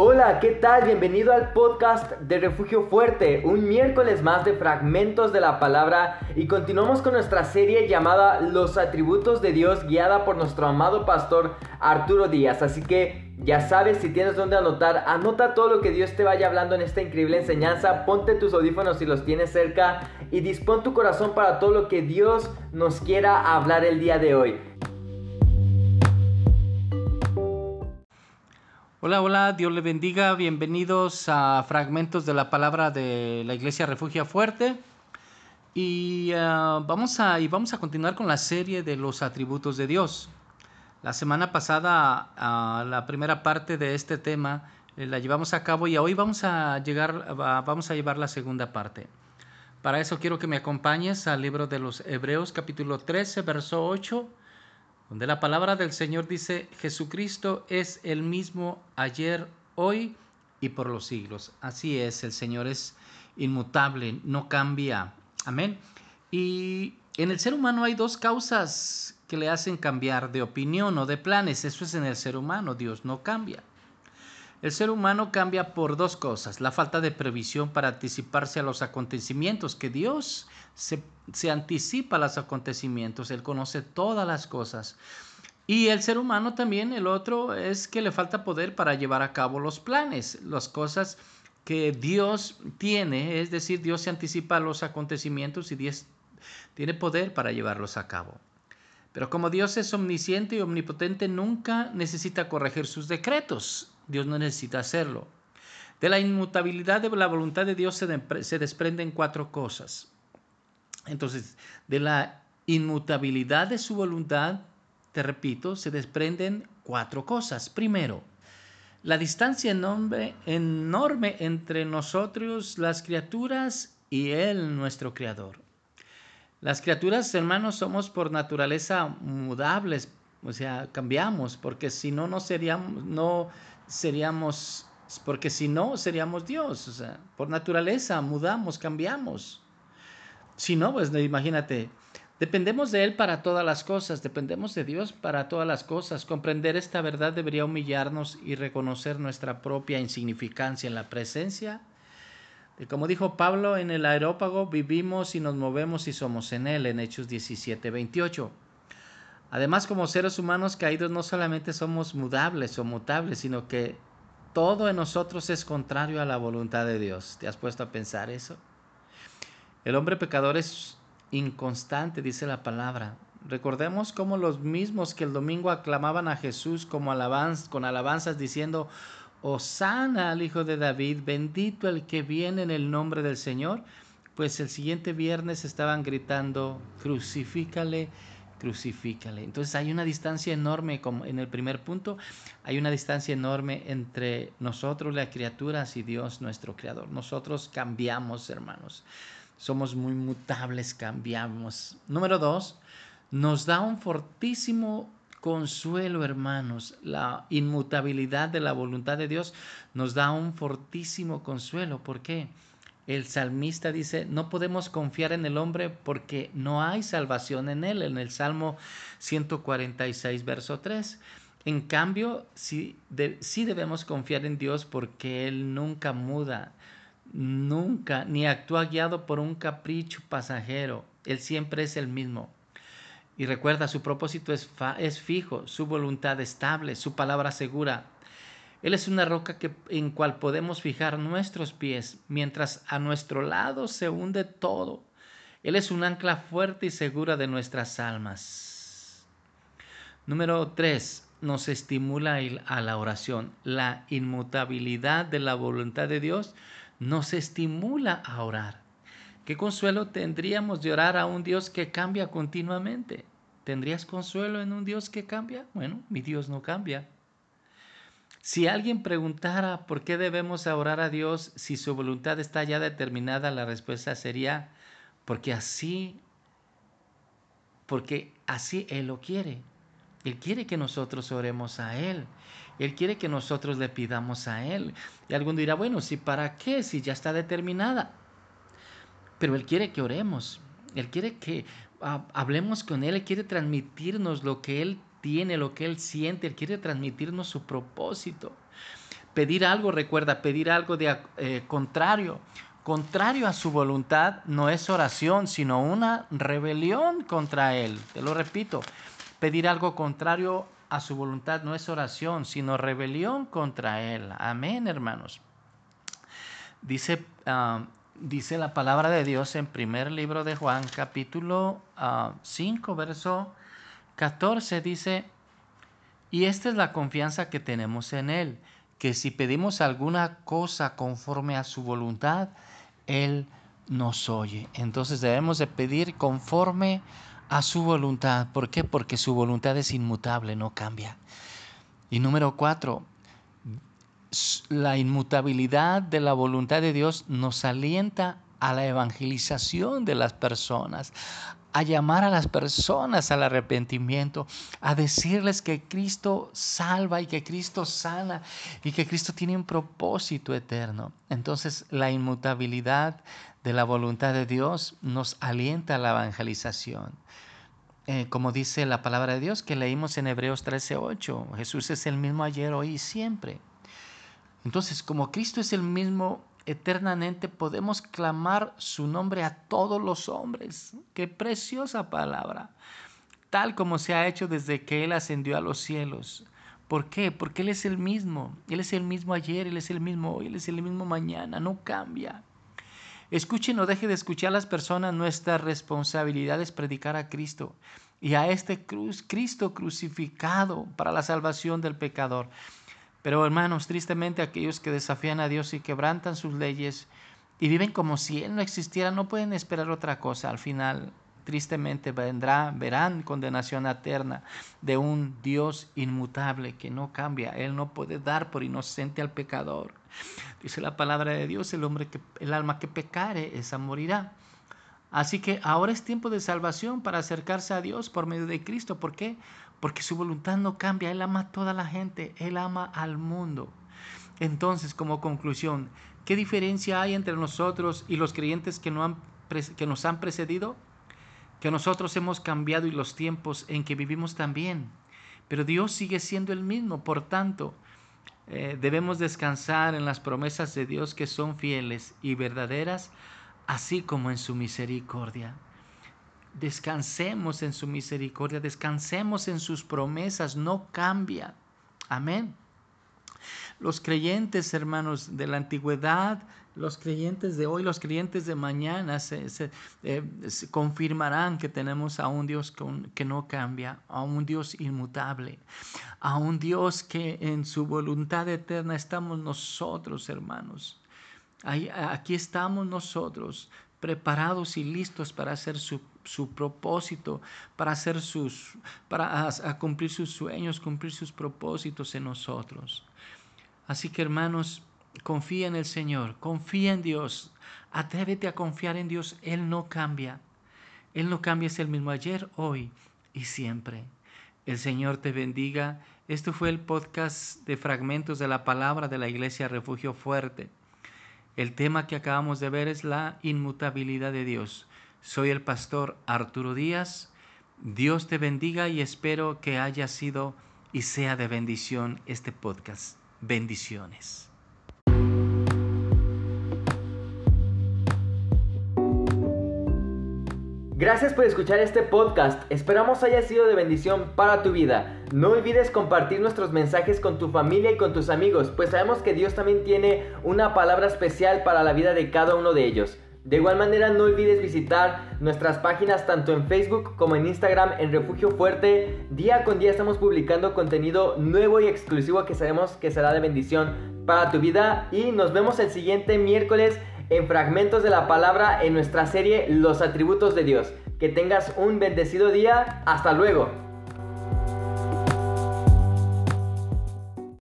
Hola, ¿qué tal? Bienvenido al podcast de Refugio Fuerte, un miércoles más de fragmentos de la palabra y continuamos con nuestra serie llamada Los atributos de Dios guiada por nuestro amado pastor Arturo Díaz. Así que ya sabes, si tienes donde anotar, anota todo lo que Dios te vaya hablando en esta increíble enseñanza, ponte tus audífonos si los tienes cerca y dispón tu corazón para todo lo que Dios nos quiera hablar el día de hoy. Hola, hola, Dios le bendiga. Bienvenidos a fragmentos de la palabra de la Iglesia Refugia Fuerte. Y, ah, vamos a, y vamos a continuar con la serie de los atributos de Dios. La semana pasada, la primera parte de este tema eh, la llevamos a cabo y hoy vamos a, llegar, vamos a llevar la segunda parte. Para eso quiero que me acompañes al libro de los Hebreos capítulo 13, verso 8 donde la palabra del Señor dice, Jesucristo es el mismo ayer, hoy y por los siglos. Así es, el Señor es inmutable, no cambia. Amén. Y en el ser humano hay dos causas que le hacen cambiar de opinión o de planes. Eso es en el ser humano, Dios no cambia. El ser humano cambia por dos cosas, la falta de previsión para anticiparse a los acontecimientos, que Dios se, anticipa a los acontecimientos, Él conoce todas las cosas. Y el ser humano también, el otro es que le falta poder para llevar a cabo los planes, las cosas que Dios tiene, es decir, Dios se anticipa a los acontecimientos y Dios tiene poder para llevarlos a cabo. Pero como Dios es omnisciente y omnipotente, nunca necesita corregir sus decretos. Dios no necesita hacerlo. De la inmutabilidad de la voluntad de Dios se, desprenden cuatro cosas. Entonces, de la inmutabilidad de su voluntad, te repito, se desprenden cuatro cosas. Primero, la distancia enorme, enorme entre nosotros, las criaturas, y Él, nuestro Creador. Las criaturas, hermanos, somos por naturaleza mudables, o sea, cambiamos, porque si no, no seríamos, no seríamos, porque si no, seríamos Dios. O sea, por naturaleza mudamos, cambiamos. Si no, pues imagínate, dependemos de Él para todas las cosas, dependemos de Dios para todas las cosas. Comprender esta verdad debería humillarnos y reconocer nuestra propia insignificancia en la presencia. De, como dijo Pablo en el aerópago, vivimos y nos movemos y somos en Él, en Hechos 17, 28. Además, como seres humanos caídos, no solamente somos mudables o mutables, sino que todo en nosotros es contrario a la voluntad de Dios. ¿Te has puesto a pensar eso? El hombre pecador es inconstante, dice la palabra. Recordemos cómo los mismos que el domingo aclamaban a Jesús como con alabanzas diciendo, Osana al Hijo de David, bendito el que viene en el nombre del Señor, pues el siguiente viernes estaban gritando, crucifícale crucifícale. Entonces hay una distancia enorme, como en el primer punto, hay una distancia enorme entre nosotros, las criaturas, y Dios, nuestro Creador. Nosotros cambiamos, hermanos. Somos muy mutables, cambiamos. Número dos, nos da un fortísimo consuelo, hermanos. La inmutabilidad de la voluntad de Dios nos da un fortísimo consuelo. ¿Por qué? el salmista dice, no podemos confiar en el hombre porque no hay salvación en él, en el Salmo 146, verso 3. En cambio, sí, sí debemos confiar en Dios porque Él nunca muda, nunca, ni actúa guiado por un capricho pasajero. Él siempre es el mismo. Y recuerda, su propósito es, fijo, su voluntad estable, su palabra segura. Él es una roca que, en cual podemos fijar nuestros pies, mientras a nuestro lado se hunde todo. Él es un ancla fuerte y segura de nuestras almas. Número 3. Nos estimula a la oración. La inmutabilidad de la voluntad de Dios nos estimula a orar. ¿Qué consuelo tendríamos de orar a un Dios que cambia continuamente? ¿Tendrías consuelo en un Dios que cambia? Bueno, mi Dios no cambia. Si alguien preguntara por qué debemos orar a Dios si su voluntad está ya determinada, la respuesta sería porque así, porque así Él lo quiere. Él quiere que nosotros oremos a Él. Él quiere que nosotros le pidamos a Él. Y alguno dirá, bueno, ¿si para qué? Si ya está determinada. Pero Él quiere que oremos. Él quiere que ah, hablemos con Él. Él quiere transmitirnos lo que Él tiene, lo que Él siente, Él quiere transmitirnos su propósito. pedir algo, recuerda, pedir algo de eh, contrario. Contrario a su voluntad no es oración, sino una rebelión contra Él. Te lo repito, pedir algo contrario a su voluntad no es oración, sino rebelión contra Él. Amén, hermanos. Dice, ah, dice la palabra de Dios en primer libro de Juan, capítulo 5, ah, verso 14, dice, y esta es la confianza que tenemos en Él, que si pedimos alguna cosa conforme a su voluntad, Él nos oye. Entonces debemos de pedir conforme a su voluntad. ¿Por qué? Porque su voluntad es inmutable, no cambia. Y número cuatro, la inmutabilidad de la voluntad de Dios nos alienta a la evangelización de las personas, a llamar a las personas al arrepentimiento, a decirles que Cristo salva y que Cristo sana y que Cristo tiene un propósito eterno. Entonces la inmutabilidad de la voluntad de Dios nos alienta a la evangelización. Eh, como dice la palabra de Dios que leímos en Hebreos 13:8, Jesús es el mismo ayer, hoy y siempre. Entonces, como Cristo es el mismo eternamente, podemos clamar su nombre a todos los hombres. Qué preciosa palabra. Tal como se ha hecho desde que Él ascendió a los cielos. ¿Por qué? Porque Él es el mismo. Él es el mismo ayer, Él es el mismo hoy, Él es el mismo mañana. No cambia. Escuche y no deje de escuchar a las personas. Nuestra responsabilidad es predicar a Cristo y a este cruz, Cristo crucificado para la salvación del pecador. Pero hermanos, tristemente aquellos que desafían a Dios y quebrantan sus leyes y viven como si Él no existiera, no pueden esperar otra cosa. Al final, tristemente vendrá, verán condenación eterna de un Dios inmutable que no cambia. Él no puede dar por inocente al pecador. Dice la palabra de Dios, el hombre que el alma que pecare, esa morirá. Así que ahora es tiempo de salvación para acercarse a Dios por medio de Cristo. ¿Por qué? Porque su voluntad no cambia, Él ama a toda la gente, Él ama al mundo. Entonces, como conclusión, ¿qué diferencia hay entre nosotros y los creyentes que, nos han precedido? Que nosotros hemos cambiado y los tiempos en que vivimos también. Pero Dios sigue siendo el mismo, por tanto, eh, debemos descansar en las promesas de Dios que son fieles y verdaderas, así como en su misericordia. Descansemos en su misericordia, descansemos en sus promesas, no cambia. Amén. Los creyentes, hermanos, de la antigüedad, los creyentes de hoy, los creyentes de mañana se, eh, confirmarán que tenemos a un Dios que no cambia, a un Dios inmutable, a un Dios que en su voluntad eterna estamos nosotros, hermanos. aquí estamos nosotros preparados y listos para hacer su, propósito, para, hacer sus, para cumplir sus sueños, cumplir sus propósitos en nosotros. Así que hermanos, confía en el Señor, confía en Dios, atrévete a confiar en Dios, Él no cambia. Él no cambia, es el mismo ayer, hoy y siempre. El Señor te bendiga. Esto fue el podcast de fragmentos de la palabra de la Iglesia Refugio Fuerte. El tema que acabamos de ver es la inmutabilidad de Dios. Soy el pastor Arturo Díaz. Dios te bendiga y espero que haya sido y sea de bendición este podcast. Bendiciones. Gracias por escuchar este podcast. Esperamos haya sido de bendición para tu vida. No olvides compartir nuestros mensajes con tu familia y con tus amigos, pues sabemos que Dios también tiene una palabra especial para la vida de cada uno de ellos. De igual manera, no olvides visitar nuestras páginas tanto en Facebook como en Instagram en Refugio Fuerte. Día con día estamos publicando contenido nuevo y exclusivo que sabemos que será de bendición para tu vida. Y nos vemos el siguiente miércoles en fragmentos de la palabra en nuestra serie Los atributos de Dios. Que tengas un bendecido día. Hasta luego.